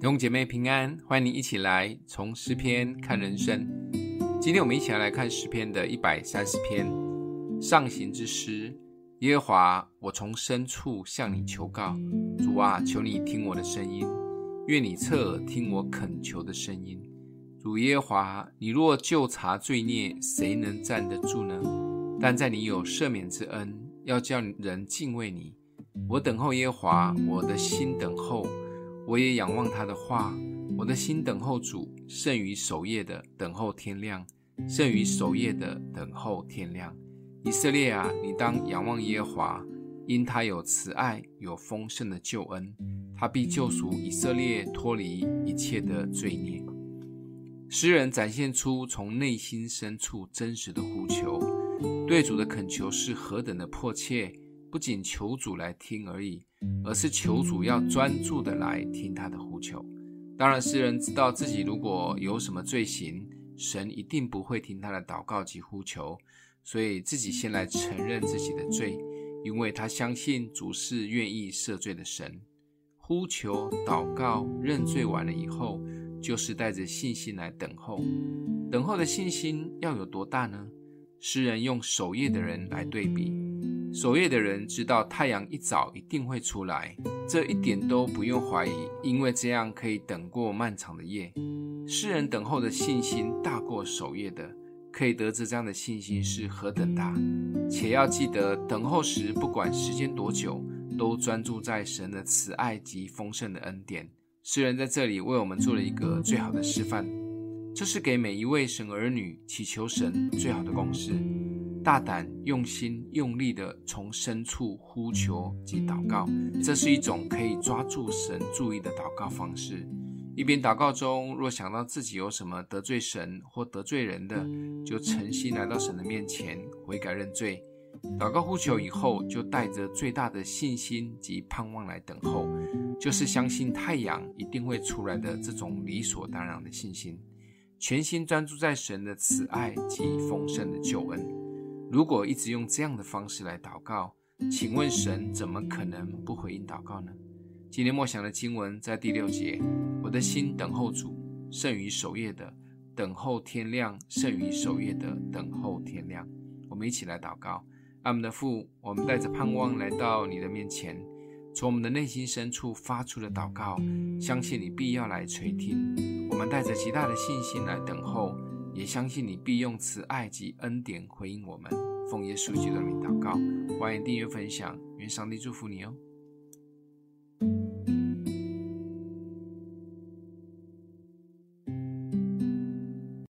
弟兄姐妹平安，欢迎你一起来从诗篇看人生。今天我们一起来，看诗篇的一百三十篇上行之诗。耶和华，我从深处向你求告，主啊，求你听我的声音，愿你侧耳听我恳求的声音。主耶和华，你若就察罪孽，谁能站得住呢？但在你有赦免之恩，要叫人敬畏你。我等候耶和华，我的心等候。我也仰望他的话，我的心等候主，胜于守夜的等候天亮，胜于守夜的等候天亮。以色列啊，你当仰望耶和华，因他有慈爱，有丰盛的救恩，他必救赎以色列脱离一切的罪孽。诗人展现出从内心深处真实的呼求，对主的恳求是何等的迫切。不仅求主来听而已，而是求主要专注的来听他的呼求。当然，诗人知道自己如果有什么罪行，神一定不会听他的祷告及呼求，所以自己先来承认自己的罪，因为他相信主是愿意赦罪的神。呼求、祷告、认罪完了以后，就是带着信心来等候。等候的信心要有多大呢？诗人用守夜的人来对比。守夜的人知道太阳一早一定会出来，这一点都不用怀疑，因为这样可以等过漫长的夜。诗人等候的信心大过守夜的，可以得知这样的信心是何等大。且要记得，等候时不管时间多久，都专注在神的慈爱及丰盛的恩典。诗人在这里为我们做了一个最好的示范，这是给每一位神儿女祈求神最好的公式。大胆、用心、用力地从深处呼求及祷告，这是一种可以抓住神注意的祷告方式。一边祷告中，若想到自己有什么得罪神或得罪人的，就诚心来到神的面前悔改认罪。祷告呼求以后，就带着最大的信心及盼望来等候，就是相信太阳一定会出来的这种理所当然的信心。全心专注在神的慈爱及丰盛的救恩。如果一直用这样的方式来祷告，请问神怎么可能不回应祷告呢？今天默想的经文在第六节：我的心等候主，胜于守夜的等候天亮，胜于守夜的等候天亮。我们一起来祷告：阿们的父，我们带着盼望来到你的面前，从我们的内心深处发出的祷告，相信你必要来垂听。我们带着极大的信心来等候。也相信你必用慈爱及恩典回应我们。奉耶稣基督的名祷告，欢迎订阅分享，愿上帝祝福你哦。